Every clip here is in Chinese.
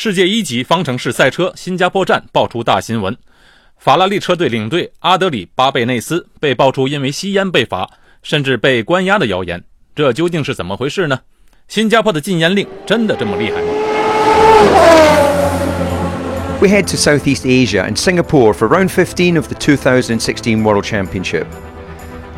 世界一级方程式赛车新加坡站爆出大新闻，法拉利车队领队阿德里巴贝内斯被爆出因为吸烟被罚，甚至被关押的谣言，这究竟是怎么回事呢？新加坡的禁烟令真的这么厉害吗？We head to Southeast Asia and Singapore for round 15 of the 2016 World Championship.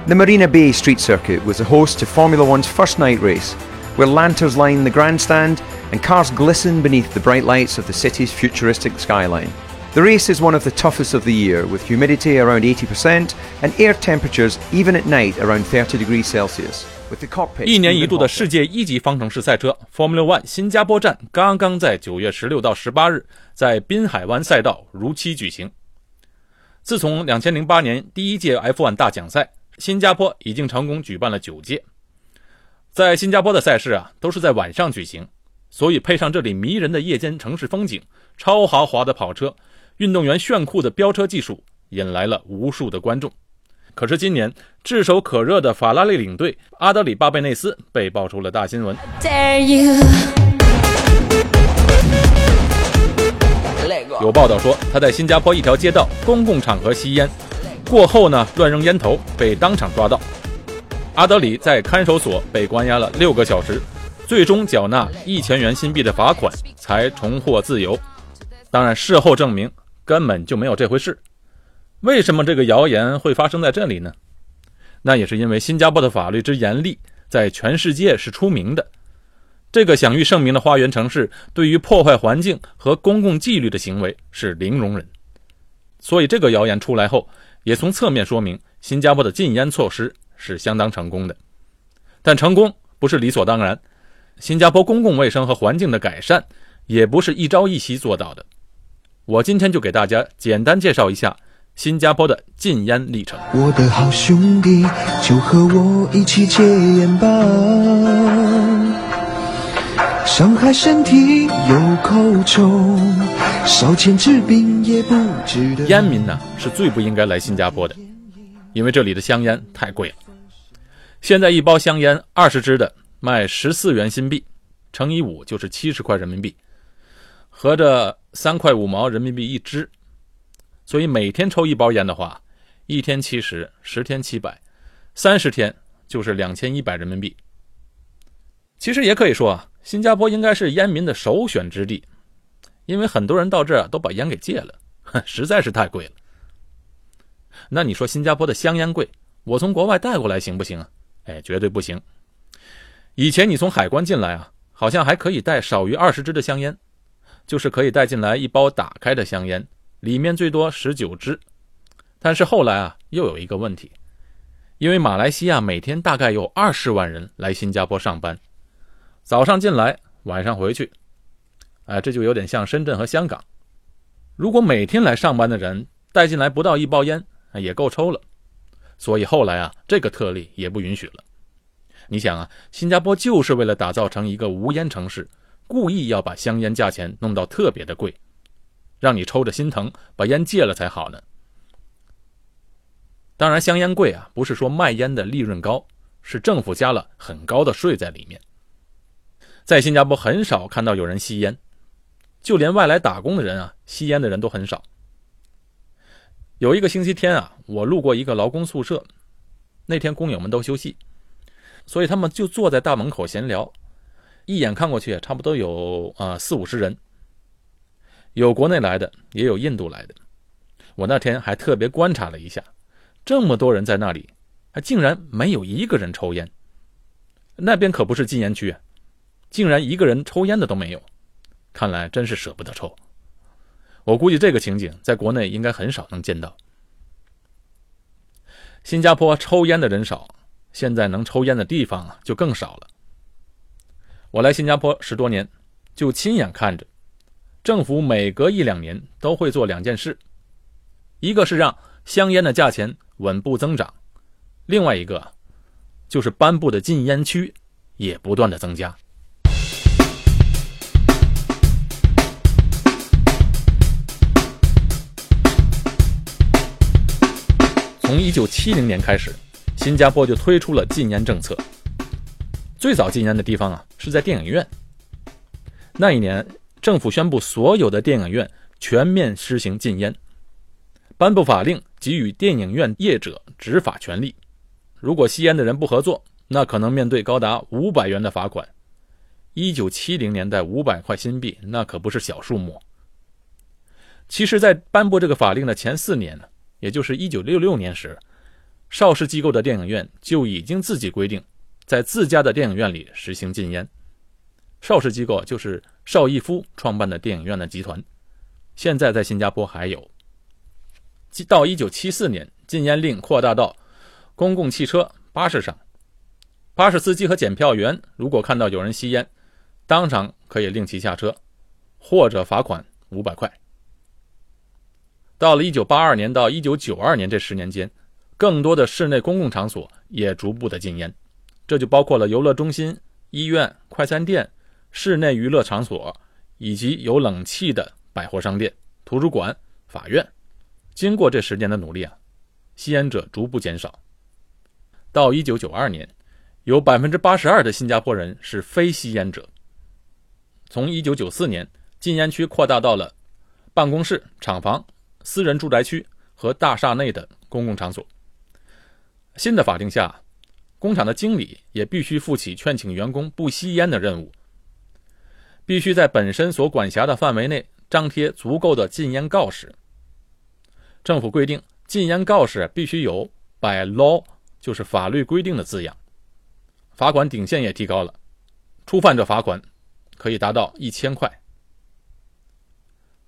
The Marina Bay Street Circuit was the host to Formula One's first night race, where lanterns line the grandstand and cars glisten beneath the bright lights of the city's futuristic skyline. The race is one of the toughest of the year, with humidity around 80% and air temperatures even at night around 30 degrees Celsius. 一年一度的世界一级方程式赛车 Formula One 新加坡站刚刚在九月十六到十八日在滨海湾赛道如期举行。自从两千零八年第一届 F1 大奖赛，新加坡已经成功举办了九届。 在新加坡的赛事啊，都是在晚上举行。所以配上这里迷人的夜间城市风景、超豪华的跑车、运动员炫酷的飙车技术，引来了无数的观众。可是今年炙手可热的法拉利领队阿德里巴贝内斯被爆出了大新闻。有报道说他在新加坡一条街道公共场合吸烟，过后呢乱扔烟头，被当场抓到。阿德里在看守所被关押了六个小时。最终缴纳一千元新币的罚款，才重获自由。当然，事后证明根本就没有这回事。为什么这个谣言会发生在这里呢？那也是因为新加坡的法律之严厉，在全世界是出名的。这个享誉盛名的花园城市，对于破坏环境和公共纪律的行为是零容忍。所以，这个谣言出来后，也从侧面说明新加坡的禁烟措施是相当成功的。但成功不是理所当然。新加坡公共卫生和环境的改善，也不是一朝一夕做到的。我今天就给大家简单介绍一下新加坡的禁烟历程。我的好兄弟，就和我一起戒烟吧。伤害身体有口臭，烧钱治病也不值得。烟民呢，是最不应该来新加坡的，因为这里的香烟太贵了。现在一包香烟二十支的。卖十四元新币，乘以五就是七十块人民币，合着三块五毛人民币一支。所以每天抽一包烟的话，一天七十，十天七百，三十天就是两千一百人民币。其实也可以说啊，新加坡应该是烟民的首选之地，因为很多人到这儿都把烟给戒了，实在是太贵了。那你说新加坡的香烟贵，我从国外带过来行不行啊？哎，绝对不行。以前你从海关进来啊，好像还可以带少于二十支的香烟，就是可以带进来一包打开的香烟，里面最多十九支。但是后来啊，又有一个问题，因为马来西亚每天大概有二十万人来新加坡上班，早上进来，晚上回去，哎，这就有点像深圳和香港。如果每天来上班的人带进来不到一包烟，也够抽了。所以后来啊，这个特例也不允许了。你想啊，新加坡就是为了打造成一个无烟城市，故意要把香烟价钱弄到特别的贵，让你抽着心疼，把烟戒了才好呢。当然，香烟贵啊，不是说卖烟的利润高，是政府加了很高的税在里面。在新加坡很少看到有人吸烟，就连外来打工的人啊，吸烟的人都很少。有一个星期天啊，我路过一个劳工宿舍，那天工友们都休息。所以他们就坐在大门口闲聊，一眼看过去，差不多有啊四五十人，有国内来的，也有印度来的。我那天还特别观察了一下，这么多人在那里，还竟然没有一个人抽烟。那边可不是禁烟区，竟然一个人抽烟的都没有，看来真是舍不得抽。我估计这个情景在国内应该很少能见到。新加坡抽烟的人少。现在能抽烟的地方，就更少了。我来新加坡十多年，就亲眼看着，政府每隔一两年都会做两件事，一个是让香烟的价钱稳步增长，另外一个就是颁布的禁烟区也不断的增加。从一九七零年开始。新加坡就推出了禁烟政策。最早禁烟的地方啊，是在电影院。那一年，政府宣布所有的电影院全面实行禁烟，颁布法令给予电影院业者执法权利。如果吸烟的人不合作，那可能面对高达五百元的罚款。一九七零年代，五百块新币那可不是小数目。其实，在颁布这个法令的前四年呢，也就是一九六六年时，邵氏机构的电影院就已经自己规定，在自家的电影院里实行禁烟。邵氏机构就是邵逸夫创办的电影院的集团，现在在新加坡还有。到一九七四年，禁烟令扩大到公共汽车、巴士上，巴士司机和检票员如果看到有人吸烟，当场可以令其下车，或者罚款五百块。到了一九八二年到一九九二年这十年间，更多的室内公共场所也逐步的禁烟，这就包括了游乐中心、医院、快餐店、室内娱乐场所，以及有冷气的百货商店、图书馆、法院。经过这十年的努力啊，吸烟者逐步减少。到一九九二年，有百分之八十二的新加坡人是非吸烟者。从一九九四年，禁烟区扩大到了办公室、厂房。私人住宅区和大厦内的公共场所。新的法定下，工厂的经理也必须负起劝请员工不吸烟的任务，必须在本身所管辖的范围内张贴足够的禁烟告示。政府规定，禁烟告示必须有 “by law”，就是法律规定的字样。罚款顶线也提高了，触犯者罚款可以达到一千块。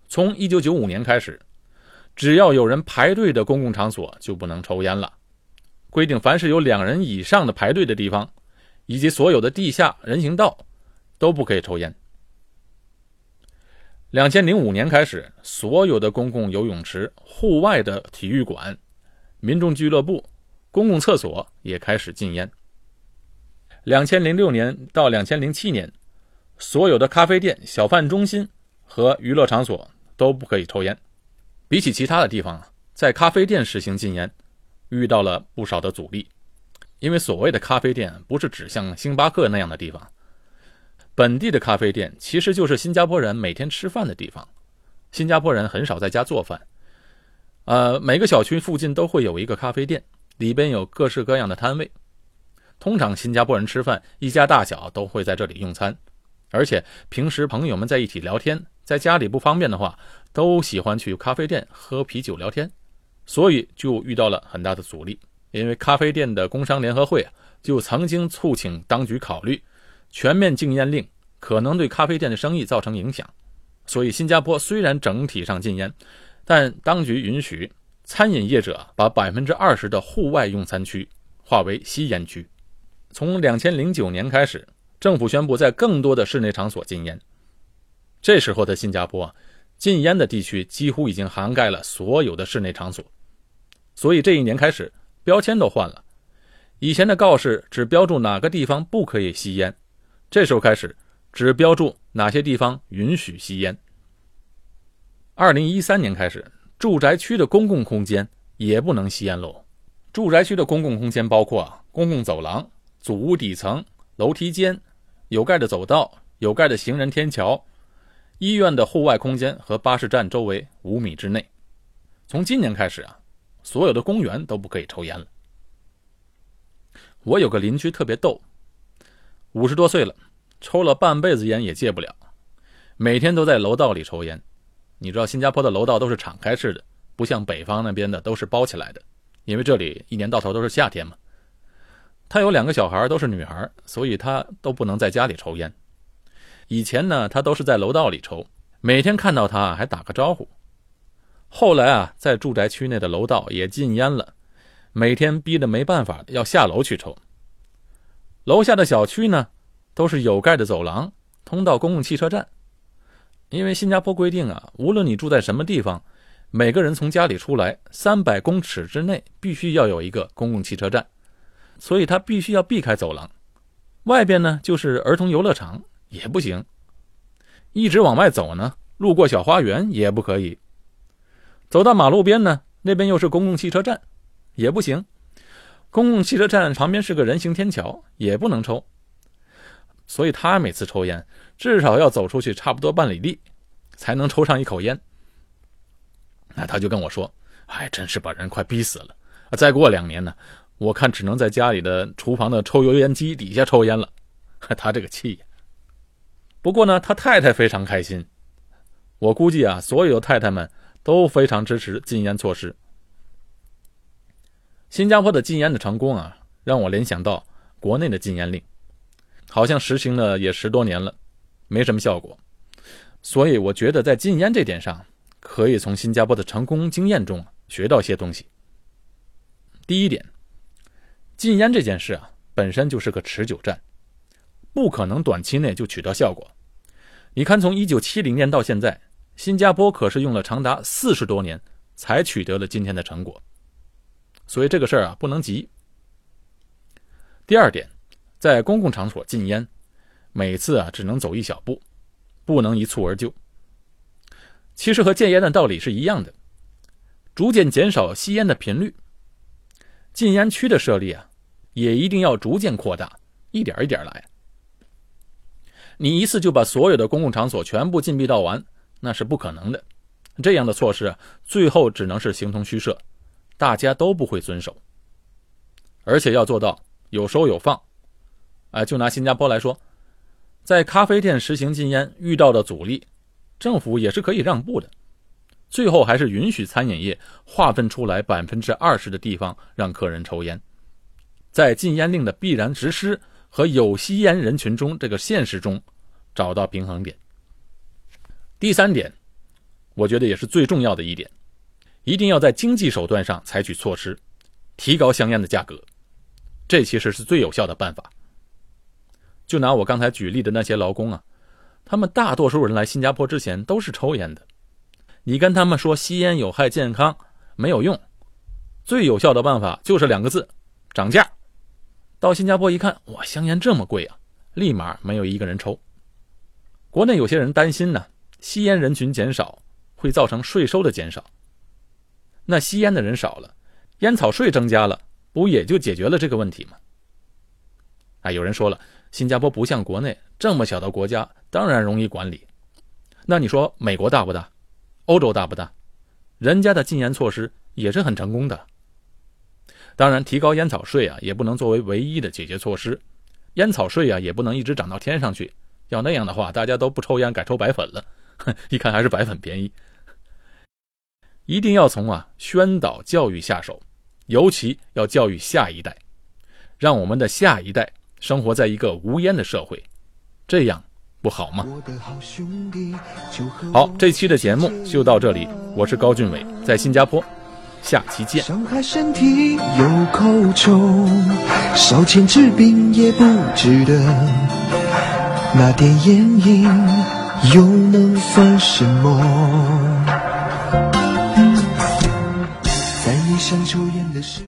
从一九九五年开始。只要有人排队的公共场所就不能抽烟了。规定，凡是有两人以上的排队的地方，以及所有的地下人行道，都不可以抽烟。两千零五年开始，所有的公共游泳池、户外的体育馆、民众俱乐部、公共厕所也开始禁烟。两千零六年到两千零七年，所有的咖啡店、小贩中心和娱乐场所都不可以抽烟。比起其他的地方啊，在咖啡店实行禁烟，遇到了不少的阻力。因为所谓的咖啡店不是指像星巴克那样的地方，本地的咖啡店其实就是新加坡人每天吃饭的地方。新加坡人很少在家做饭，呃，每个小区附近都会有一个咖啡店，里边有各式各样的摊位。通常新加坡人吃饭，一家大小都会在这里用餐，而且平时朋友们在一起聊天，在家里不方便的话。都喜欢去咖啡店喝啤酒聊天，所以就遇到了很大的阻力。因为咖啡店的工商联合会啊，就曾经促请当局考虑全面禁烟令可能对咖啡店的生意造成影响。所以，新加坡虽然整体上禁烟，但当局允许餐饮业者把百分之二十的户外用餐区划为吸烟区。从两千零九年开始，政府宣布在更多的室内场所禁烟。这时候的新加坡。禁烟的地区几乎已经涵盖了所有的室内场所，所以这一年开始标签都换了。以前的告示只标注哪个地方不可以吸烟，这时候开始只标注哪些地方允许吸烟。二零一三年开始，住宅区的公共空间也不能吸烟喽。住宅区的公共空间包括公共走廊、祖屋底层、楼梯间、有盖的走道、有盖的行人天桥。医院的户外空间和巴士站周围五米之内。从今年开始啊，所有的公园都不可以抽烟了。我有个邻居特别逗，五十多岁了，抽了半辈子烟也戒不了，每天都在楼道里抽烟。你知道新加坡的楼道都是敞开式的，不像北方那边的都是包起来的，因为这里一年到头都是夏天嘛。他有两个小孩，都是女孩，所以他都不能在家里抽烟。以前呢，他都是在楼道里抽，每天看到他还打个招呼。后来啊，在住宅区内的楼道也禁烟了，每天逼得没办法要下楼去抽。楼下的小区呢，都是有盖的走廊，通到公共汽车站。因为新加坡规定啊，无论你住在什么地方，每个人从家里出来三百公尺之内必须要有一个公共汽车站，所以他必须要避开走廊。外边呢，就是儿童游乐场。也不行，一直往外走呢，路过小花园也不可以。走到马路边呢，那边又是公共汽车站，也不行。公共汽车站旁边是个人行天桥，也不能抽。所以他每次抽烟至少要走出去差不多半里地，才能抽上一口烟。那他就跟我说：“哎，真是把人快逼死了！再过两年呢，我看只能在家里的厨房的抽油烟机底下抽烟了。” 他这个气呀！不过呢，他太太非常开心。我估计啊，所有的太太们都非常支持禁烟措施。新加坡的禁烟的成功啊，让我联想到国内的禁烟令，好像实行了也十多年了，没什么效果。所以我觉得在禁烟这点上，可以从新加坡的成功经验中学到些东西。第一点，禁烟这件事啊，本身就是个持久战，不可能短期内就取得效果。你看，从一九七零年到现在，新加坡可是用了长达四十多年才取得了今天的成果。所以这个事儿啊，不能急。第二点，在公共场所禁烟，每次啊只能走一小步，不能一蹴而就。其实和戒烟的道理是一样的，逐渐减少吸烟的频率。禁烟区的设立啊，也一定要逐渐扩大，一点一点来。你一次就把所有的公共场所全部禁闭到完，那是不可能的。这样的措施最后只能是形同虚设。大家都不会遵守，而且要做到有收有放。哎，就拿新加坡来说，在咖啡店实行禁烟遇到的阻力，政府也是可以让步的，最后还是允许餐饮业划分出来百分之二十的地方让客人抽烟，在禁烟令的必然实施和有吸烟人群中这个现实中找到平衡点。第三点，我觉得也是最重要的一点。一定要在经济手段上采取措施，提高香烟的价格，这其实是最有效的办法。就拿我刚才举例的那些劳工啊，他们大多数人来新加坡之前都是抽烟的，你跟他们说吸烟有害健康没有用，最有效的办法就是两个字：涨价。到新加坡一看，哇，香烟这么贵啊，立马没有一个人抽。国内有些人担心呢，吸烟人群减少会造成税收的减少。那吸烟的人少了，烟草税增加了，不也就解决了这个问题吗？啊，有人说了，新加坡不像国内这么小的国家，当然容易管理。那你说美国大不大？欧洲大不大？人家的禁烟措施也是很成功的。当然，提高烟草税啊，也不能作为唯一的解决措施。烟草税啊，也不能一直涨到天上去。要那样的话，大家都不抽烟，改抽白粉了。哼，一看还是白粉便宜。一定要从啊宣导教育下手，尤其要教育下一代，让我们的下一代生活在一个无烟的社会，这样不好吗？好，这期的节目就到这里，我是高俊伟，在新加坡，下期见。伤害身体有口臭，烧钱治病也不值得，那点烟瘾又能算什么？在你想抽烟的时